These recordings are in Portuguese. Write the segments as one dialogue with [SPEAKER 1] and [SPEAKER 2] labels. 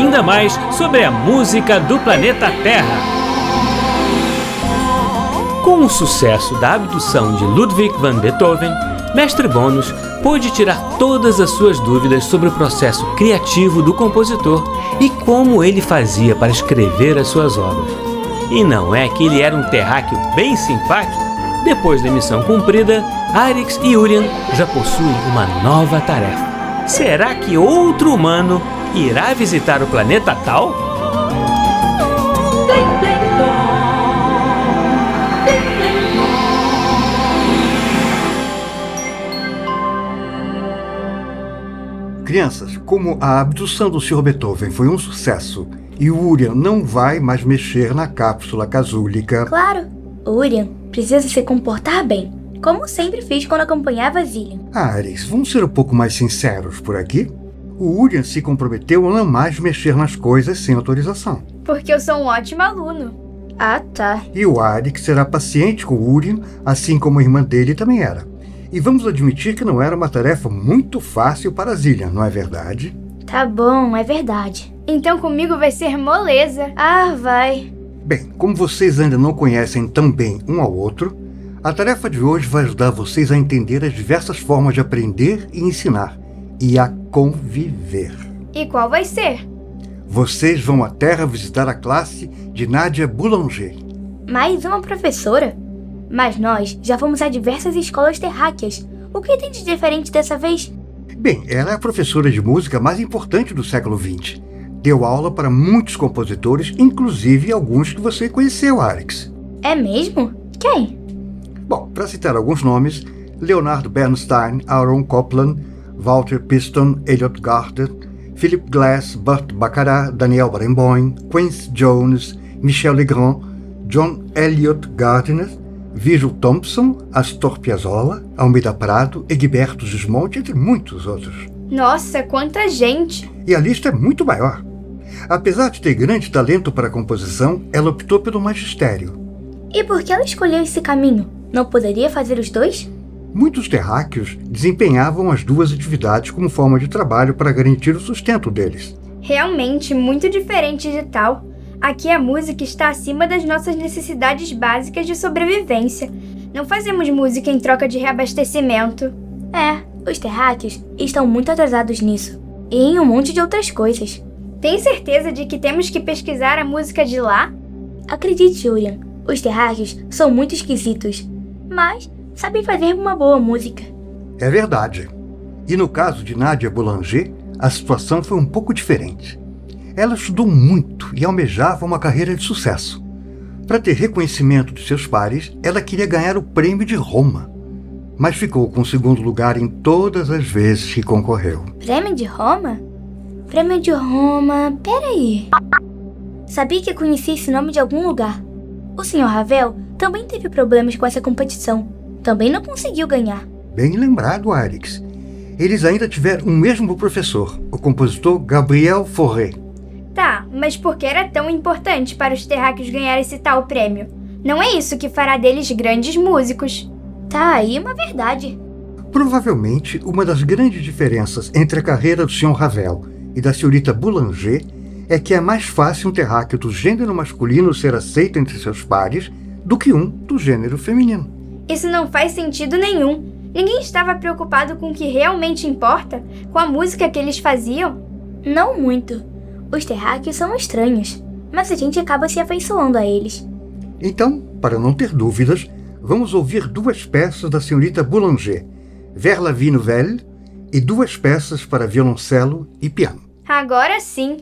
[SPEAKER 1] ainda mais sobre a música do planeta Terra. Com o sucesso da abdução de Ludwig van Beethoven, Mestre Bônus pôde tirar todas as suas dúvidas sobre o processo criativo do compositor e como ele fazia para escrever as suas obras. E não é que ele era um terráqueo bem simpático? Depois da missão cumprida, Arix e Urian já possuem uma nova tarefa. Será que outro humano irá visitar o planeta Tal?
[SPEAKER 2] Crianças, como a abdução do Sr. Beethoven foi um sucesso e o Urian não vai mais mexer na cápsula casúlica.
[SPEAKER 3] Claro, o Urian precisa se comportar bem, como sempre fiz quando acompanhava Zillian.
[SPEAKER 2] Ares, vamos ser um pouco mais sinceros por aqui? O Urian se comprometeu a não mais mexer nas coisas sem autorização.
[SPEAKER 4] Porque eu sou um ótimo aluno.
[SPEAKER 3] Ah, tá.
[SPEAKER 2] E o Arix será paciente com o Urian, assim como a irmã dele também era. E vamos admitir que não era uma tarefa muito fácil para Zillian, não é verdade?
[SPEAKER 3] Tá bom, é verdade.
[SPEAKER 4] Então comigo vai ser moleza.
[SPEAKER 3] Ah, vai.
[SPEAKER 2] Bem, como vocês ainda não conhecem tão bem um ao outro, a tarefa de hoje vai ajudar vocês a entender as diversas formas de aprender e ensinar e a conviver.
[SPEAKER 4] E qual vai ser?
[SPEAKER 2] Vocês vão à Terra visitar a classe de Nadia Boulanger.
[SPEAKER 3] Mais uma professora? Mas nós já fomos a diversas escolas terráqueas. O que tem de diferente dessa vez?
[SPEAKER 2] Bem, ela é a professora de música mais importante do século XX. Deu aula para muitos compositores, inclusive alguns que você conheceu, Alex.
[SPEAKER 3] É mesmo? Quem?
[SPEAKER 2] Bom, para citar alguns nomes, Leonardo Bernstein, Aaron Copland, Walter Piston, Elliot Gardner, Philip Glass, Burt Baccarat, Daniel Barenboim, Quincy Jones, Michel Legrand, John Elliot Gardner, Virgil Thompson, Astor Piazzolla, Almeida Prado, Egberto Gismonte, entre muitos outros.
[SPEAKER 4] Nossa, quanta gente!
[SPEAKER 2] E a lista é muito maior. Apesar de ter grande talento para a composição, ela optou pelo magistério.
[SPEAKER 3] E por que ela escolheu esse caminho? Não poderia fazer os dois?
[SPEAKER 2] Muitos terráqueos desempenhavam as duas atividades como forma de trabalho para garantir o sustento deles.
[SPEAKER 4] Realmente muito diferente de tal. Aqui a música está acima das nossas necessidades básicas de sobrevivência. Não fazemos música em troca de reabastecimento.
[SPEAKER 3] É, os terráqueos estão muito atrasados nisso. E em um monte de outras coisas.
[SPEAKER 4] Tem certeza de que temos que pesquisar a música de lá?
[SPEAKER 3] Acredite, Urian, os terráqueos são muito esquisitos. Mas sabem fazer uma boa música.
[SPEAKER 2] É verdade. E no caso de Nadia Boulanger, a situação foi um pouco diferente. Ela estudou muito e almejava uma carreira de sucesso. Para ter reconhecimento de seus pares, ela queria ganhar o prêmio de Roma, mas ficou com o segundo lugar em todas as vezes que concorreu.
[SPEAKER 3] Prêmio de Roma? Prêmio de Roma. Peraí. Sabia que conhecia esse nome de algum lugar. O Sr. Ravel também teve problemas com essa competição. Também não conseguiu ganhar.
[SPEAKER 2] Bem lembrado, Arix. Eles ainda tiveram o mesmo professor, o compositor Gabriel Fauré.
[SPEAKER 4] Tá, mas por que era tão importante para os terráqueos ganhar esse tal prêmio? Não é isso que fará deles grandes músicos.
[SPEAKER 3] Tá aí uma verdade.
[SPEAKER 2] Provavelmente, uma das grandes diferenças entre a carreira do Sr. Ravel e da senhorita Boulanger é que é mais fácil um terráqueo do gênero masculino ser aceito entre seus pares do que um do gênero feminino.
[SPEAKER 4] Isso não faz sentido nenhum. Ninguém estava preocupado com o que realmente importa, com a música que eles faziam.
[SPEAKER 3] Não muito. Os terráqueos são estranhos, mas a gente acaba se afeiçoando a eles.
[SPEAKER 2] Então, para não ter dúvidas, vamos ouvir duas peças da senhorita Boulanger, Vers la vie nouvelle e duas peças para violoncelo e piano.
[SPEAKER 4] Agora sim!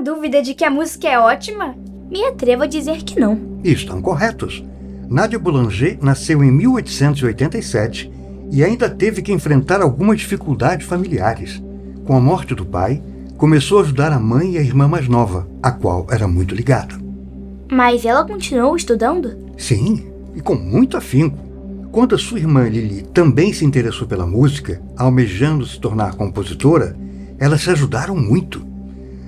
[SPEAKER 4] Dúvida de que a música é ótima?
[SPEAKER 3] Me atrevo a dizer que não.
[SPEAKER 2] Estão corretos. Nadia Boulanger nasceu em 1887 e ainda teve que enfrentar algumas dificuldades familiares. Com a morte do pai, começou a ajudar a mãe e a irmã mais nova, a qual era muito ligada.
[SPEAKER 3] Mas ela continuou estudando?
[SPEAKER 2] Sim, e com muito afinco. Quando a sua irmã Lili também se interessou pela música, almejando se tornar compositora, elas se ajudaram muito.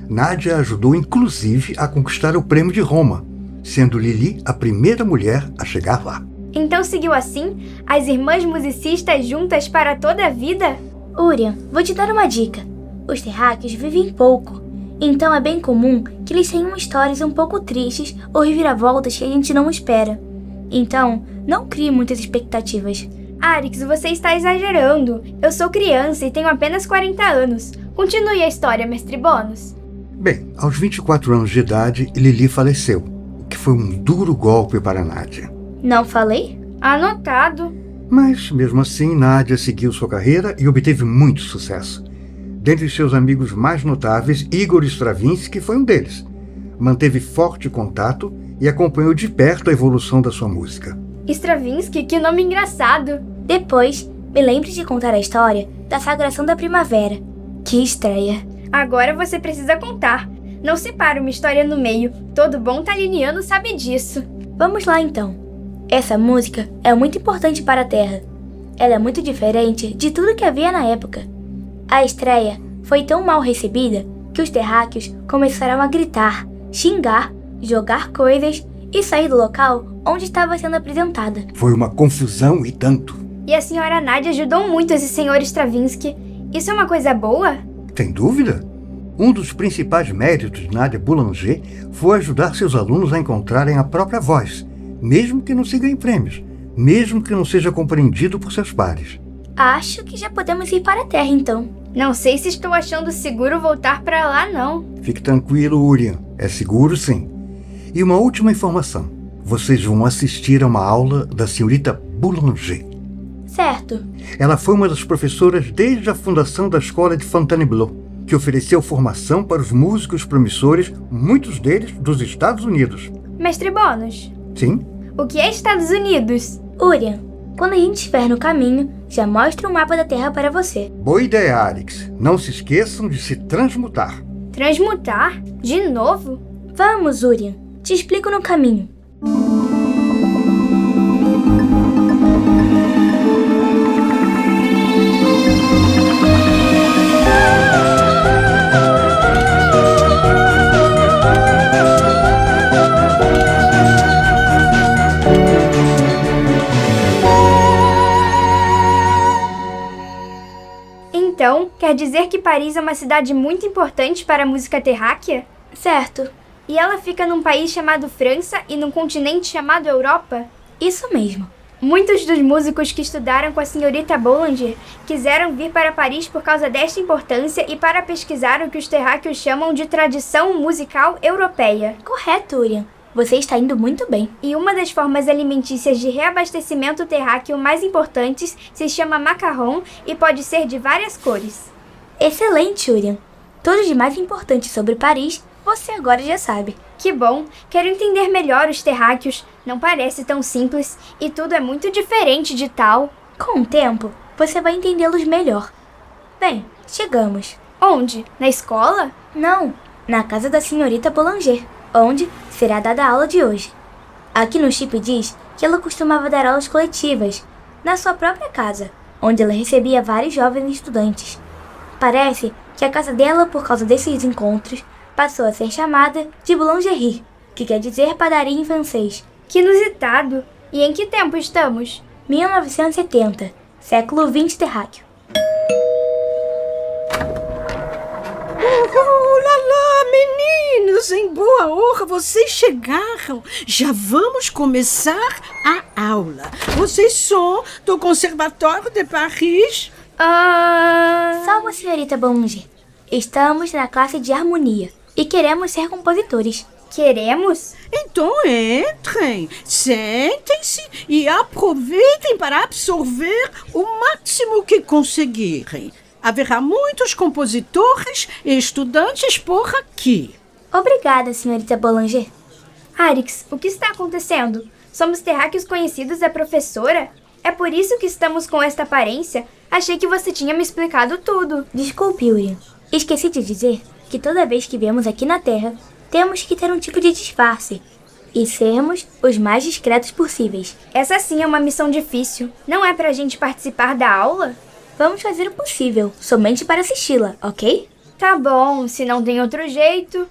[SPEAKER 2] Nádia ajudou inclusive a conquistar o Prêmio de Roma, sendo Lili a primeira mulher a chegar lá.
[SPEAKER 4] Então seguiu assim? As irmãs musicistas juntas para toda a vida?
[SPEAKER 3] Urian, vou te dar uma dica. Os terráqueos vivem pouco, então é bem comum que eles tenham histórias um pouco tristes ou reviravoltas que a gente não espera. Então, não crie muitas expectativas.
[SPEAKER 4] Arix, você está exagerando. Eu sou criança e tenho apenas 40 anos. Continue a história, mestre Bônus.
[SPEAKER 2] Bem, aos 24 anos de idade, Lili faleceu, o que foi um duro golpe para Nádia.
[SPEAKER 3] Não falei?
[SPEAKER 4] Anotado.
[SPEAKER 2] Mas, mesmo assim, Nádia seguiu sua carreira e obteve muito sucesso. Dentre seus amigos mais notáveis, Igor Stravinsky foi um deles. Manteve forte contato e acompanhou de perto a evolução da sua música.
[SPEAKER 4] Stravinsky, que nome engraçado!
[SPEAKER 3] Depois, me lembre de contar a história da Sagração da Primavera. Que estreia!
[SPEAKER 4] Agora você precisa contar. Não separa uma história no meio. Todo bom taliniano sabe disso.
[SPEAKER 3] Vamos lá então. Essa música é muito importante para a Terra. Ela é muito diferente de tudo que havia na época. A estreia foi tão mal recebida que os terráqueos começaram a gritar, xingar jogar coisas e sair do local onde estava sendo apresentada.
[SPEAKER 2] Foi uma confusão e tanto.
[SPEAKER 4] E a senhora Nadia ajudou muito esse senhor Stravinsky. Isso é uma coisa boa?
[SPEAKER 2] Sem dúvida. Um dos principais méritos de Nadia Boulanger foi ajudar seus alunos a encontrarem a própria voz, mesmo que não se ganhe prêmios, mesmo que não seja compreendido por seus pares.
[SPEAKER 3] Acho que já podemos ir para a Terra então.
[SPEAKER 4] Não sei se estou achando seguro voltar para lá, não.
[SPEAKER 2] Fique tranquilo, Urian. É seguro sim. E uma última informação: vocês vão assistir a uma aula da senhorita Boulanger.
[SPEAKER 3] Certo.
[SPEAKER 2] Ela foi uma das professoras desde a fundação da escola de Fontainebleau, que ofereceu formação para os músicos promissores, muitos deles dos Estados Unidos.
[SPEAKER 4] Mestre Bônus.
[SPEAKER 2] Sim?
[SPEAKER 4] O que é Estados Unidos?
[SPEAKER 3] Urian, quando a gente estiver no caminho, já mostra um mapa da Terra para você.
[SPEAKER 2] Boa ideia, Alex. Não se esqueçam de se transmutar.
[SPEAKER 4] Transmutar? De novo?
[SPEAKER 3] Vamos, Urian. Te explico no caminho.
[SPEAKER 4] Quer dizer que Paris é uma cidade muito importante para a música terráquea?
[SPEAKER 3] Certo.
[SPEAKER 4] E ela fica num país chamado França e num continente chamado Europa?
[SPEAKER 3] Isso mesmo.
[SPEAKER 4] Muitos dos músicos que estudaram com a senhorita Boulanger quiseram vir para Paris por causa desta importância e para pesquisar o que os terráqueos chamam de tradição musical europeia.
[SPEAKER 3] Correto, Urian. Você está indo muito bem.
[SPEAKER 4] E uma das formas alimentícias de reabastecimento terráqueo mais importantes se chama macarrão e pode ser de várias cores.
[SPEAKER 3] Excelente, Urian. Tudo de mais importante sobre Paris você agora já sabe.
[SPEAKER 4] Que bom! Quero entender melhor os terráqueos. Não parece tão simples e tudo é muito diferente de tal.
[SPEAKER 3] Com o tempo, você vai entendê-los melhor. Bem, chegamos.
[SPEAKER 4] Onde? Na escola?
[SPEAKER 3] Não, na casa da senhorita Boulanger, onde será dada a aula de hoje. Aqui no chip diz que ela costumava dar aulas coletivas, na sua própria casa, onde ela recebia vários jovens estudantes. Parece que a casa dela, por causa desses encontros, passou a ser chamada de boulangerie, que quer dizer padaria em francês.
[SPEAKER 4] Que inusitado! E em que tempo estamos?
[SPEAKER 3] 1970, século 20 terráqueo.
[SPEAKER 5] Em boa hora, vocês chegaram. Já vamos começar a aula. Vocês são do Conservatório de Paris?
[SPEAKER 3] Ah... Salve, senhorita Boulanger. Estamos na classe de harmonia e queremos ser compositores.
[SPEAKER 4] Queremos?
[SPEAKER 5] Então entrem, sentem-se e aproveitem para absorver o máximo que conseguirem. Haverá muitos compositores e estudantes por aqui.
[SPEAKER 3] Obrigada, senhorita Boulanger.
[SPEAKER 4] Arix, o que está acontecendo? Somos terráqueos conhecidos da professora? É por isso que estamos com esta aparência? Achei que você tinha me explicado tudo.
[SPEAKER 3] Desculpe, Yuri. Esqueci de dizer que toda vez que viemos aqui na Terra, temos que ter um tipo de disfarce e sermos os mais discretos possíveis.
[SPEAKER 4] Essa sim é uma missão difícil. Não é pra gente participar da aula?
[SPEAKER 3] Vamos fazer o possível, somente para assisti-la, ok?
[SPEAKER 4] Tá bom, se não tem outro jeito.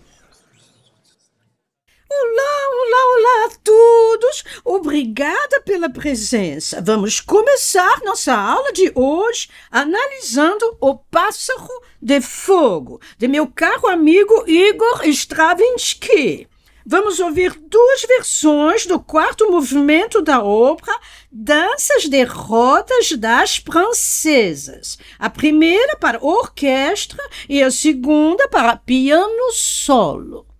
[SPEAKER 5] Olá, olá, olá a todos! Obrigada pela presença. Vamos começar nossa aula de hoje analisando o Pássaro de Fogo, de meu caro amigo Igor Stravinsky. Vamos ouvir duas versões do quarto movimento da obra Danças de Rodas das Princesas. A primeira para orquestra e a segunda para piano solo.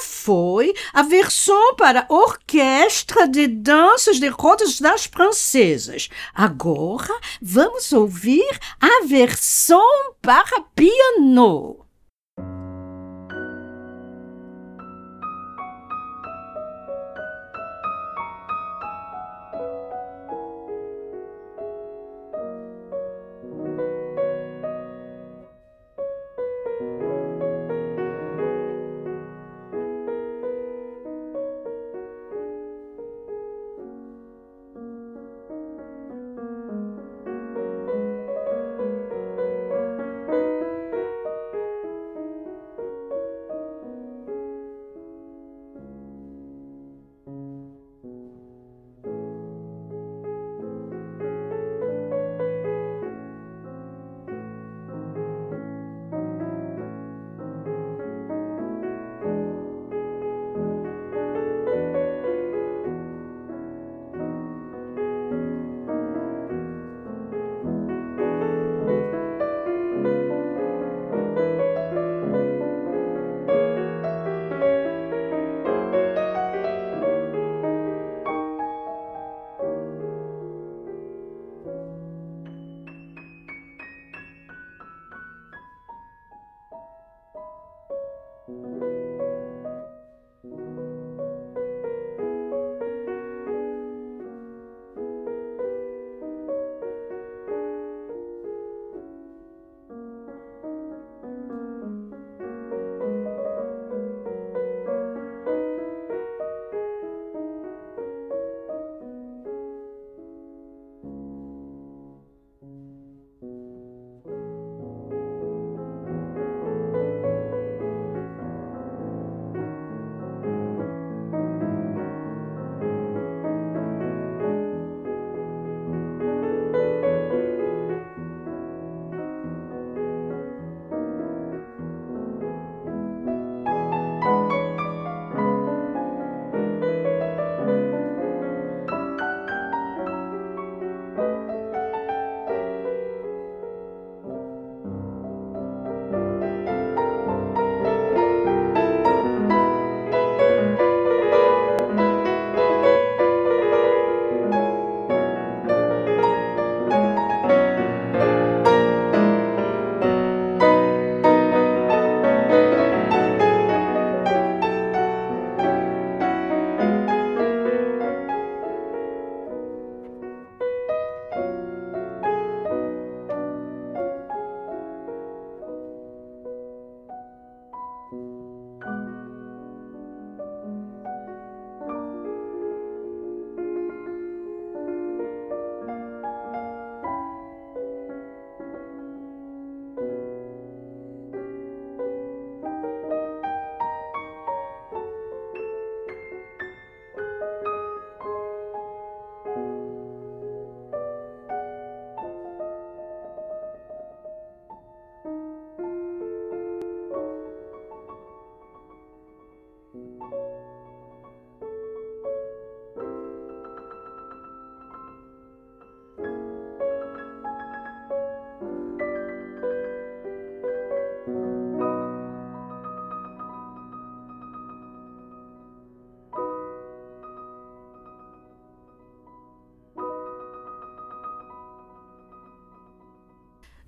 [SPEAKER 5] Foi a versão para orquestra de danças de rodas das princesas. Agora vamos ouvir a versão para piano.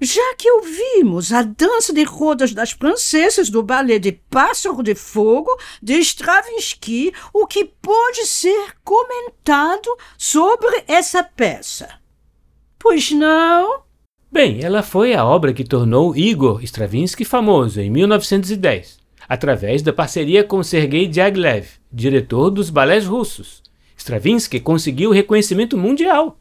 [SPEAKER 5] Já que ouvimos a dança de rodas das princesas do balé de Pássaro de Fogo de Stravinsky, o que pode ser comentado sobre essa peça? Pois não?
[SPEAKER 1] Bem, ela foi a obra que tornou Igor Stravinsky famoso em 1910, através da parceria com Sergei Diaghilev, diretor dos balés russos. Stravinsky conseguiu reconhecimento mundial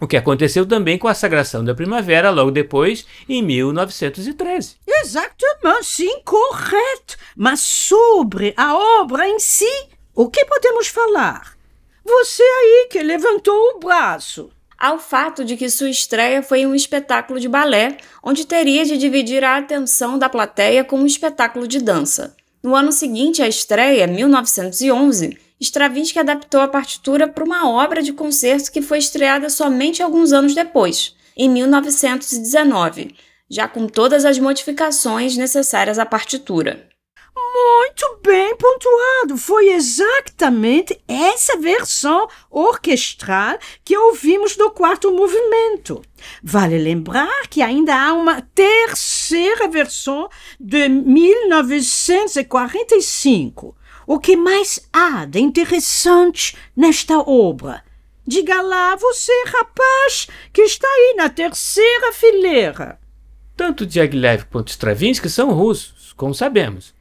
[SPEAKER 1] o que aconteceu também com a Sagração da Primavera logo depois, em 1913.
[SPEAKER 5] Exatamente, sim, correto. Mas sobre a obra em si, o que podemos falar? Você aí que levantou o braço.
[SPEAKER 6] Ao fato de que sua estreia foi um espetáculo de balé, onde teria de dividir a atenção da plateia com um espetáculo de dança. No ano seguinte à estreia, 1911, Stravinsky adaptou a partitura para uma obra de concerto que foi estreada somente alguns anos depois, em 1919, já com todas as modificações necessárias à partitura.
[SPEAKER 5] Muito bem pontuado. Foi exatamente essa versão orquestral que ouvimos no quarto movimento. Vale lembrar que ainda há uma terceira versão de 1945. O que mais há de interessante nesta obra? Diga lá, você, rapaz, que está aí na terceira fileira.
[SPEAKER 1] Tanto Diaghilev quanto Stravinsky são russos, como sabemos.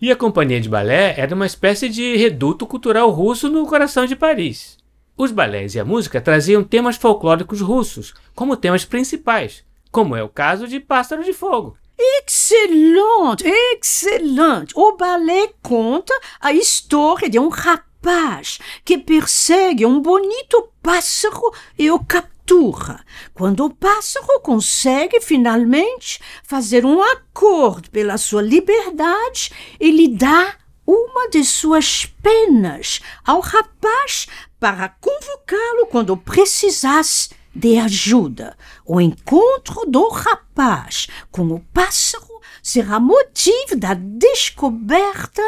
[SPEAKER 1] E a companhia de balé era uma espécie de reduto cultural russo no coração de Paris. Os balés e a música traziam temas folclóricos russos como temas principais, como é o caso de Pássaro de Fogo.
[SPEAKER 5] Excelente, excelente. O balé conta a história de um rapaz que persegue um bonito pássaro e o captura. Quando o pássaro consegue finalmente fazer um acordo pela sua liberdade, ele dá uma de suas penas ao rapaz para convocá-lo quando precisasse de ajuda. O encontro do rapaz com o pássaro será motivo da descoberta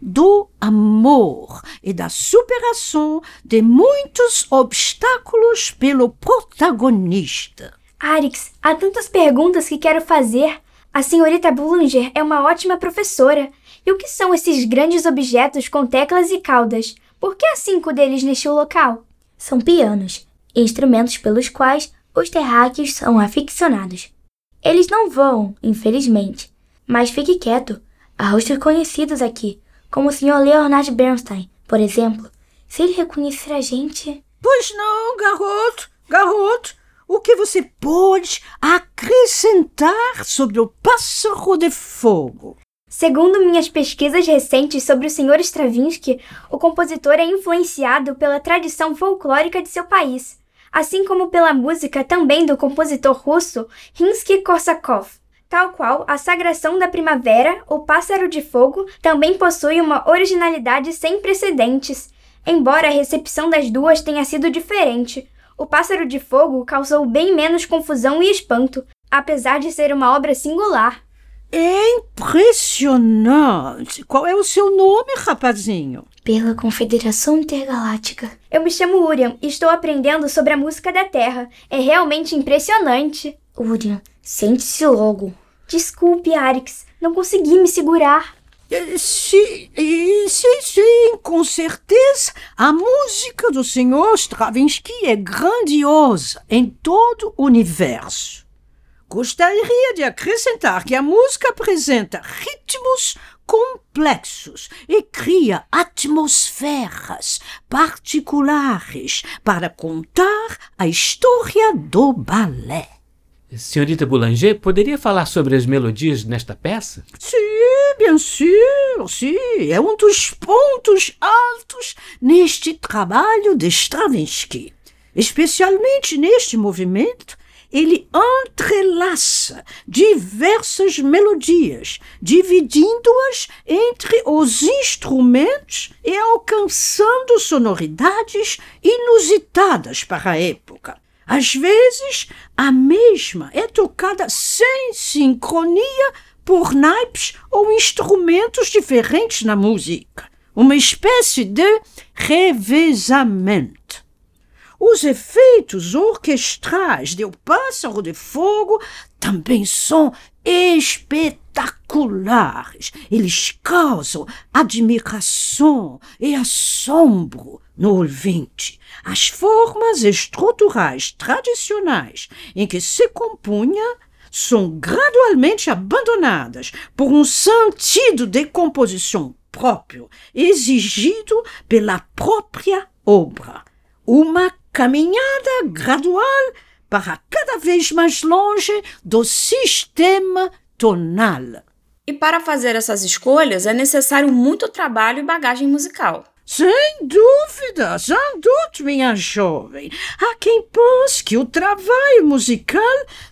[SPEAKER 5] do amor e da superação de muitos obstáculos pelo protagonista.
[SPEAKER 4] Arix, há tantas perguntas que quero fazer. A senhorita Boulanger é uma ótima professora. E o que são esses grandes objetos com teclas e caudas? Por que há cinco deles neste local?
[SPEAKER 3] São pianos, instrumentos pelos quais os terráqueos são aficionados. Eles não voam, infelizmente, mas fique quieto. Há rostos conhecidos aqui, como o Sr. Leonard Bernstein, por exemplo. Se ele reconhecer a gente.
[SPEAKER 5] Pois não, garoto, garoto. O que você pode acrescentar sobre o pássaro de fogo?
[SPEAKER 4] Segundo minhas pesquisas recentes sobre o Sr. Stravinsky, o compositor é influenciado pela tradição folclórica de seu país, assim como pela música também do compositor russo Rimsky-Korsakov. Tal qual a Sagração da Primavera, o Pássaro de Fogo também possui uma originalidade sem precedentes. Embora a recepção das duas tenha sido diferente, o Pássaro de Fogo causou bem menos confusão e espanto, apesar de ser uma obra singular.
[SPEAKER 5] É impressionante! Qual é o seu nome, rapazinho?
[SPEAKER 3] Pela Confederação Intergaláctica.
[SPEAKER 4] Eu me chamo Urian e estou aprendendo sobre a música da Terra. É realmente impressionante.
[SPEAKER 3] Urian, sente-se logo.
[SPEAKER 4] Desculpe, Arix, não consegui me segurar.
[SPEAKER 5] Sim, sim, sim, com certeza. A música do Sr. Stravinsky é grandiosa em todo o universo. Gostaria de acrescentar que a música apresenta ritmos complexos e cria atmosferas particulares para contar a história do balé.
[SPEAKER 1] Senhorita Boulanger, poderia falar sobre as melodias nesta peça?
[SPEAKER 5] Sim, bien sûr, sim. É um dos pontos altos neste trabalho de Stravinsky. Especialmente neste movimento, ele entrelaça diversas melodias, dividindo-as entre os instrumentos e alcançando sonoridades inusitadas para a época. Às vezes, a mesma é tocada sem sincronia por naipes ou instrumentos diferentes na música, uma espécie de revezamento. Os efeitos orquestrais de O Pássaro de Fogo também são espetaculares. Eles causam admiração e assombro no ouvinte. As formas estruturais tradicionais em que se compunha são gradualmente abandonadas por um sentido de composição próprio, exigido pela própria obra. Uma caminhada gradual para cada vez mais longe do sistema tonal.
[SPEAKER 6] E para fazer essas escolhas é necessário muito trabalho e bagagem musical.
[SPEAKER 5] Sem dúvida, sem dúvida, minha jovem. Há quem pense que o trabalho musical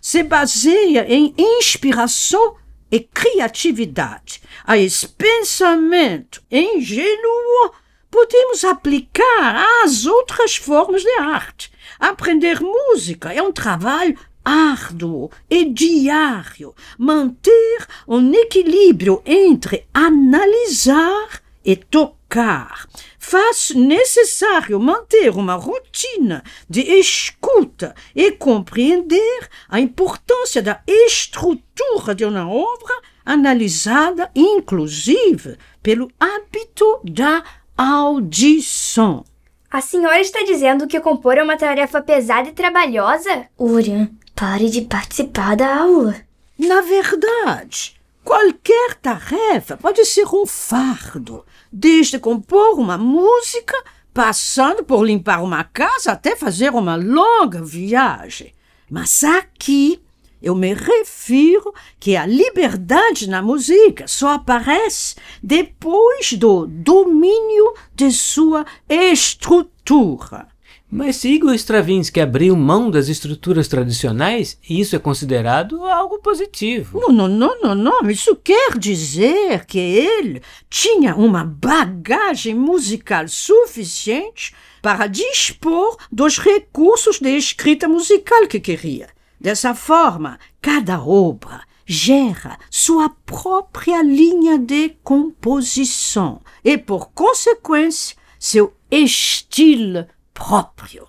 [SPEAKER 5] se baseia em inspiração e criatividade. A esse pensamento ingênuo podemos aplicar às outras formas de arte. Aprender música é um trabalho árduo e diário manter um equilíbrio entre analisar e tocar. Faz necessário manter uma rotina de escuta e compreender a importância da estrutura de uma obra analisada, inclusive, pelo hábito da audição.
[SPEAKER 4] A senhora está dizendo que compor é uma tarefa pesada e trabalhosa?
[SPEAKER 3] Urian, pare de participar da aula.
[SPEAKER 5] Na verdade, qualquer tarefa pode ser um fardo, desde compor uma música, passando por limpar uma casa até fazer uma longa viagem. Mas aqui eu me refiro que a liberdade na música só aparece depois do domínio de sua estrutura.
[SPEAKER 1] Mas se Igor Stravinsky abriu mão das estruturas tradicionais, isso é considerado algo positivo.
[SPEAKER 5] Não, não, não, não. Isso quer dizer que ele tinha uma bagagem musical suficiente para dispor dos recursos de escrita musical que queria. Dessa forma, cada obra gera sua própria linha de composição e, por consequência, seu estilo próprio.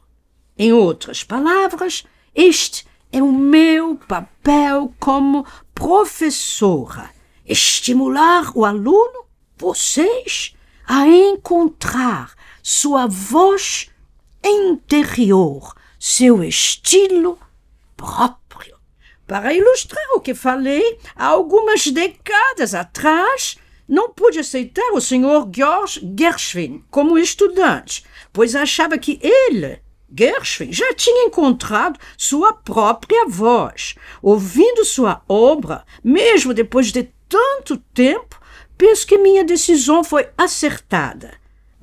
[SPEAKER 5] Em outras palavras, este é o meu papel como professora: estimular o aluno, vocês, a encontrar sua voz interior, seu estilo próprio. Para ilustrar o que falei, há algumas décadas atrás, não pude aceitar o Sr. George Gershwin como estudante, pois achava que ele, Gershwin, já tinha encontrado sua própria voz. Ouvindo sua obra, mesmo depois de tanto tempo, penso que minha decisão foi acertada.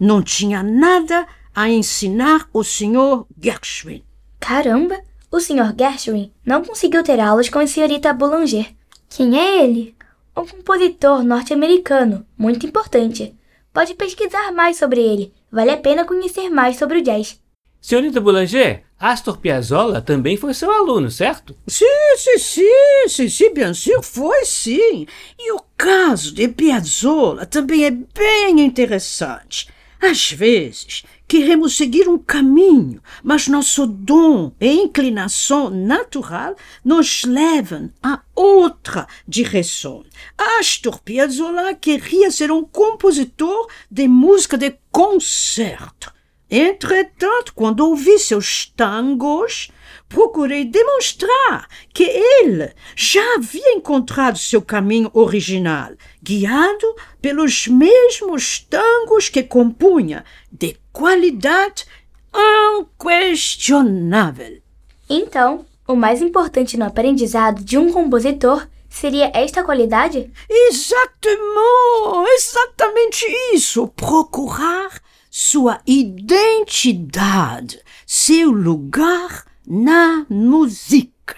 [SPEAKER 5] Não tinha nada a ensinar o Sr. Gershwin.
[SPEAKER 3] Caramba! O Sr. Gershwin não conseguiu ter aulas com a senhorita Boulanger. Quem é ele? Um compositor norte-americano, muito importante. Pode pesquisar mais sobre ele. Vale a pena conhecer mais sobre o jazz.
[SPEAKER 1] Senhorita Boulanger, Astor Piazzolla também foi seu aluno, certo?
[SPEAKER 5] Sim, sim, sim, sim, sim, bien sûr, foi sim. E o caso de Piazzolla também é bem interessante. Às vezes, queremos seguir um caminho, mas nosso dom e inclinação natural nos levam a outra direção. Astor Piazzolla queria ser um compositor de música de concerto. Entretanto, quando ouvi seus tangos, procurei demonstrar que ele já havia encontrado seu caminho original, guiado pelos mesmos tangos que compunha, de qualidade inquestionável.
[SPEAKER 3] Então, o mais importante no aprendizado de um compositor seria esta qualidade?
[SPEAKER 5] Exatamente, exatamente isso. Procurar sua identidade, seu lugar na música.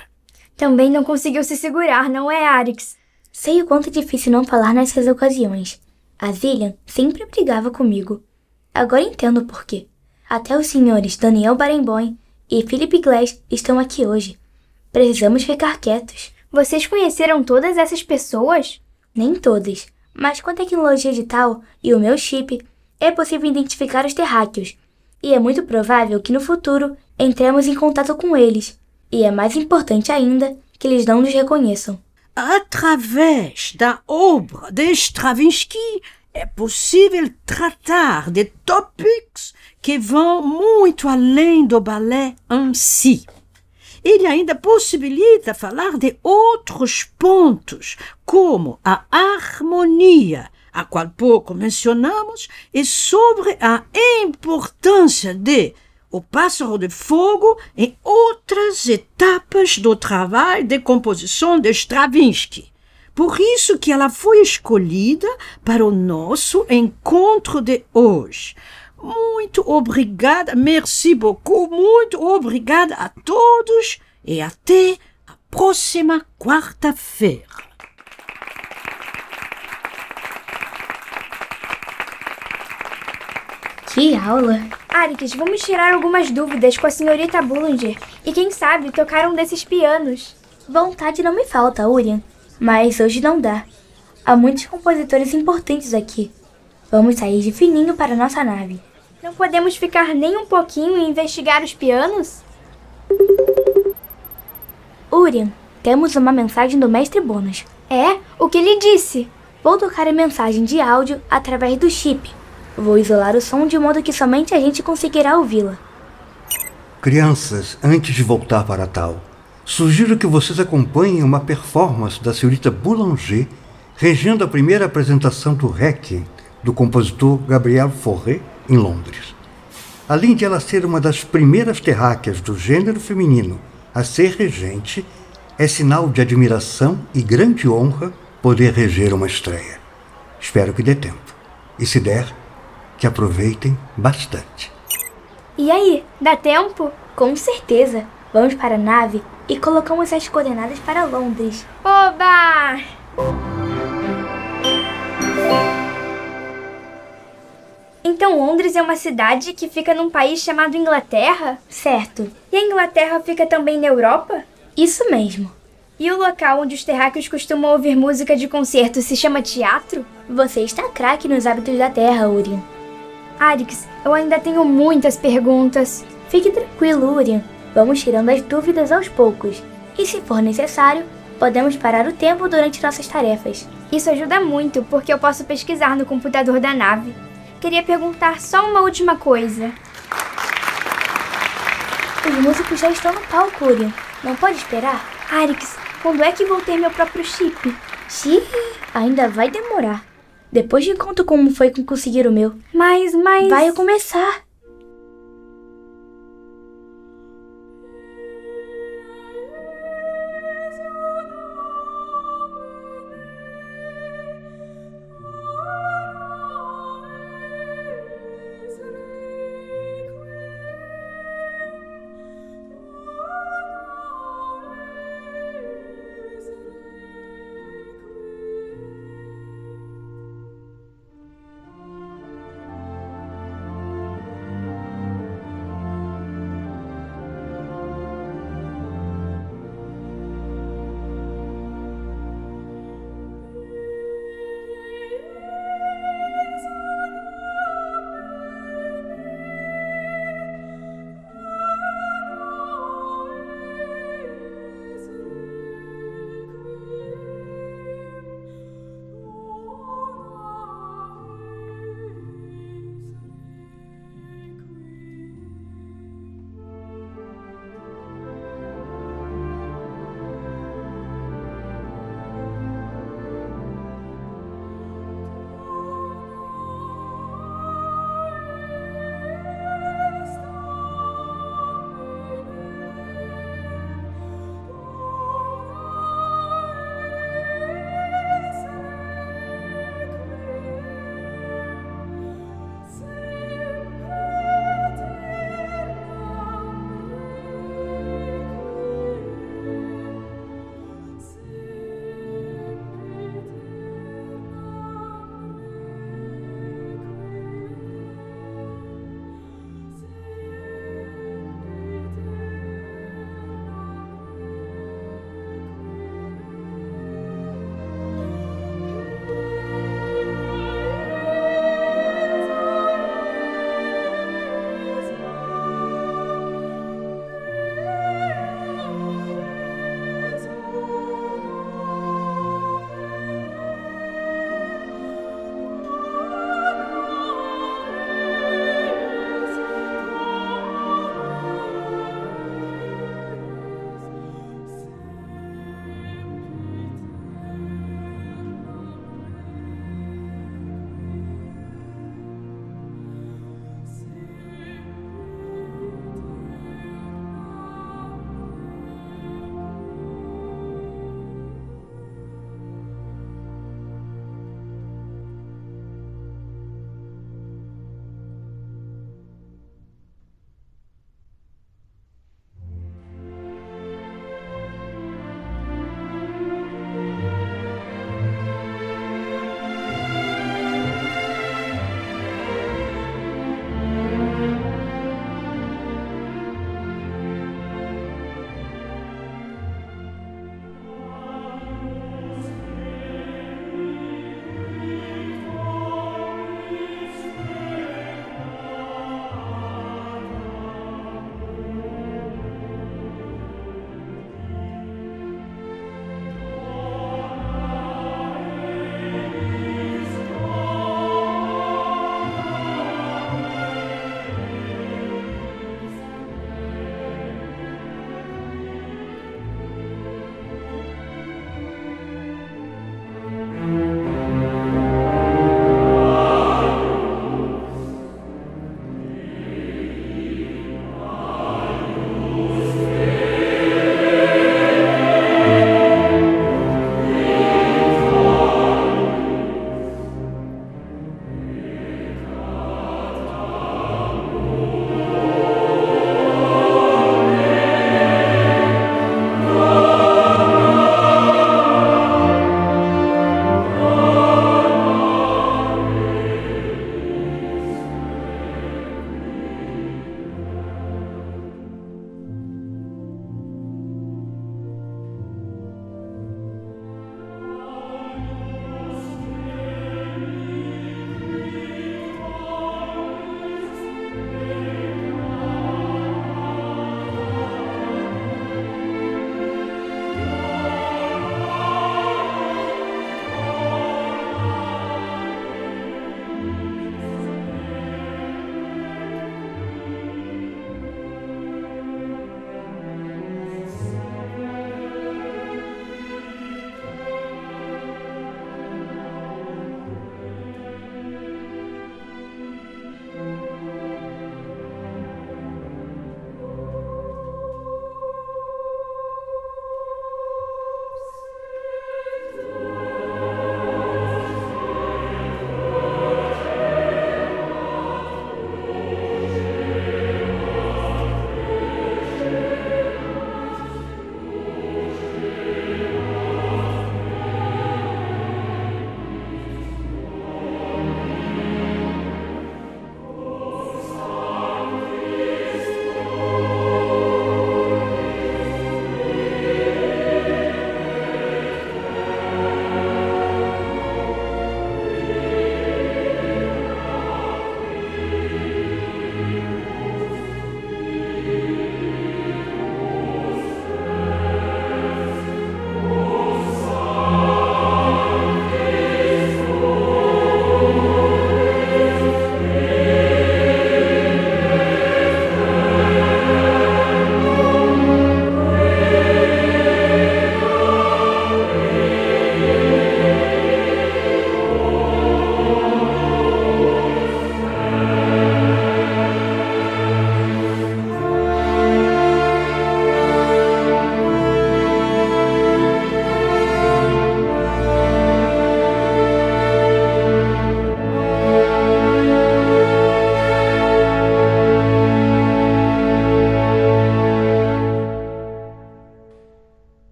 [SPEAKER 4] Também não conseguiu se segurar, não é, Arix?
[SPEAKER 3] Sei o quanto é difícil não falar nessas ocasiões. A Zillian sempre brigava comigo. Agora entendo por quê. Até os senhores Daniel Barenboim e Philip Glass estão aqui hoje. Precisamos ficar quietos.
[SPEAKER 4] Vocês conheceram todas essas pessoas?
[SPEAKER 3] Nem todas, mas com a tecnologia digital e o meu chip, é possível identificar os terráqueos. E é muito provável que no futuro entremos em contato com eles. E é mais importante ainda que eles não nos reconheçam.
[SPEAKER 5] Através da obra de Stravinsky, é possível tratar de tópicos que vão muito além do balé em si. Ele ainda possibilita falar de outros pontos, como a harmonia, a qual pouco mencionamos, e sobre a importância de o Pássaro de Fogo em outras etapas do trabalho de composição de Stravinsky. Por isso que ela foi escolhida para o nosso encontro de hoje. Muito obrigada, merci beaucoup, muito obrigada a todos e até a próxima quarta-feira.
[SPEAKER 3] Que aula!
[SPEAKER 4] Arix, vamos tirar algumas dúvidas com a senhorita Bullinger e quem sabe tocar um desses pianos.
[SPEAKER 3] Vontade não me falta, Urian, mas hoje não dá. Há muitos compositores importantes aqui. Vamos sair de fininho para nossa nave.
[SPEAKER 4] Não podemos ficar nem um pouquinho e investigar os pianos?
[SPEAKER 3] Urian, temos uma mensagem do mestre Bônus.
[SPEAKER 4] É? O que lhe disse?
[SPEAKER 3] Vou tocar a mensagem de áudio através do chip. Vou isolar o som de modo que somente a gente conseguirá ouvi-la.
[SPEAKER 2] Crianças, antes de voltar para tal, sugiro que vocês acompanhem uma performance da senhorita Boulanger regendo a primeira apresentação do REC do compositor Gabriel Fauré em Londres. Além de ela ser uma das primeiras terráqueas do gênero feminino a ser regente, é sinal de admiração e grande honra poder reger uma estreia. Espero que dê tempo. E se der, que aproveitem bastante.
[SPEAKER 4] E aí, dá tempo?
[SPEAKER 3] Com certeza. Vamos para a nave e colocamos as coordenadas para Londres.
[SPEAKER 4] Oba! Então Londres é uma cidade que fica num país chamado Inglaterra?
[SPEAKER 3] Certo.
[SPEAKER 4] E a Inglaterra fica também na Europa?
[SPEAKER 3] Isso mesmo.
[SPEAKER 4] E o local onde os terráqueos costumam ouvir música de concerto se chama teatro?
[SPEAKER 3] Você está craque nos hábitos da Terra, Urian.
[SPEAKER 4] Arix, eu ainda tenho muitas perguntas.
[SPEAKER 3] Fique tranquilo, Urian. Vamos tirando as dúvidas aos poucos. E se for necessário, podemos parar o tempo durante nossas tarefas.
[SPEAKER 4] Isso ajuda muito, porque eu posso pesquisar no computador da nave. Queria perguntar só uma última coisa.
[SPEAKER 3] Os músicos já estão no palco, Urian. Não pode esperar?
[SPEAKER 4] Arix, quando é que vou ter meu próprio chip?
[SPEAKER 3] Xiii, ainda vai demorar. Depois te conto como foi conseguir o meu.
[SPEAKER 4] Mas, mas.
[SPEAKER 3] Vai começar.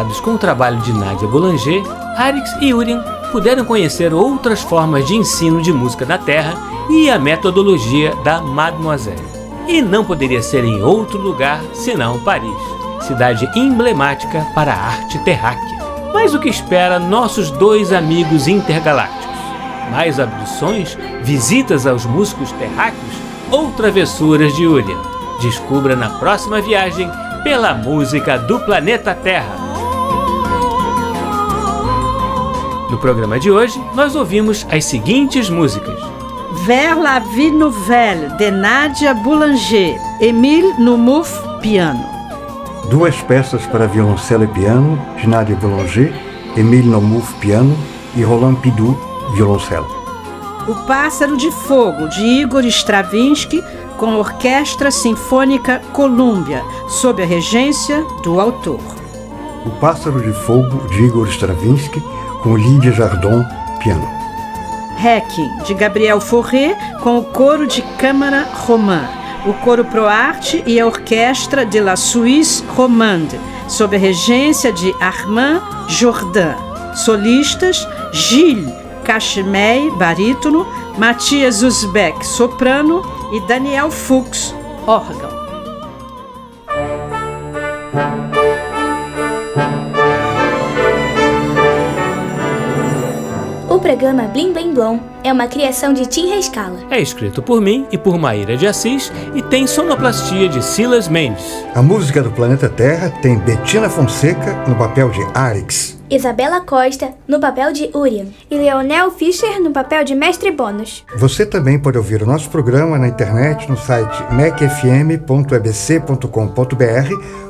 [SPEAKER 1] Com o trabalho de Nadia Boulanger, Arix e Urien puderam conhecer outras formas de ensino de música da Terra e a metodologia da Mademoiselle. E não poderia ser em outro lugar senão Paris, cidade emblemática para a arte terráquea. Mas o que espera nossos dois amigos intergalácticos? Mais abduções, visitas aos músicos terráqueos ou travessuras de Urien? Descubra na próxima viagem pela música do planeta Terra. No programa de hoje, nós ouvimos as seguintes músicas:
[SPEAKER 5] Vers la vie nouvelle, de Nadia Boulanger, Émile Noumouf, piano.
[SPEAKER 2] Duas peças para violoncelo e piano, de Nadia Boulanger, Émile Noumouf, piano e Roland Pidou, violoncelo.
[SPEAKER 5] O Pássaro de Fogo, de Igor Stravinsky, com a Orquestra Sinfônica Columbia, sob a regência do autor.
[SPEAKER 2] O Pássaro de Fogo, de Igor Stravinsky, com Lídia Jardon, piano.
[SPEAKER 5] Requiem, de Gabriel Fauré, com o coro de Câmara Romã, o coro Proarte e a Orquestra de la Suisse Romande, sob a regência de Armand Jourdain. Solistas, Gilles Cachemei, barítono, Matias Uzbek, soprano e Daniel Fuchs, órgão.
[SPEAKER 3] Programa Blim Blim Blom é uma criação de Tim Rescala.
[SPEAKER 1] É escrito por mim e por Maíra de Assis e tem sonoplastia de Silas Mendes.
[SPEAKER 2] A música do planeta Terra tem Bettina Fonseca no papel de Arix.
[SPEAKER 3] Isabela Costa no papel de Urian.
[SPEAKER 4] E Leonel Fischer no papel de Mestre Bônus.
[SPEAKER 2] Você também pode ouvir o nosso programa na internet no site mecfm.ebc.com.br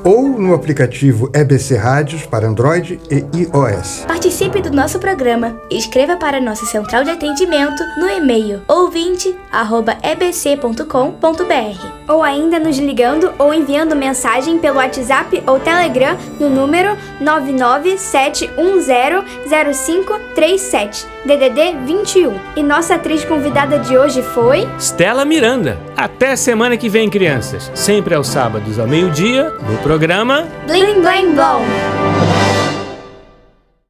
[SPEAKER 2] ou no aplicativo EBC Rádios para Android e iOS.
[SPEAKER 3] Participe do nosso programa. Escreva para nossa central de atendimento no e-mail ouvinte@ebc.com.br
[SPEAKER 4] ou ainda nos ligando ou enviando mensagem pelo WhatsApp ou Telegram no número 997 37100537, DDD 21. E nossa atriz convidada de hoje foi
[SPEAKER 1] Stella Miranda. Até semana que vem, crianças. Sempre aos sábados ao meio-dia, no programa Programa
[SPEAKER 4] Bling Bling Bom.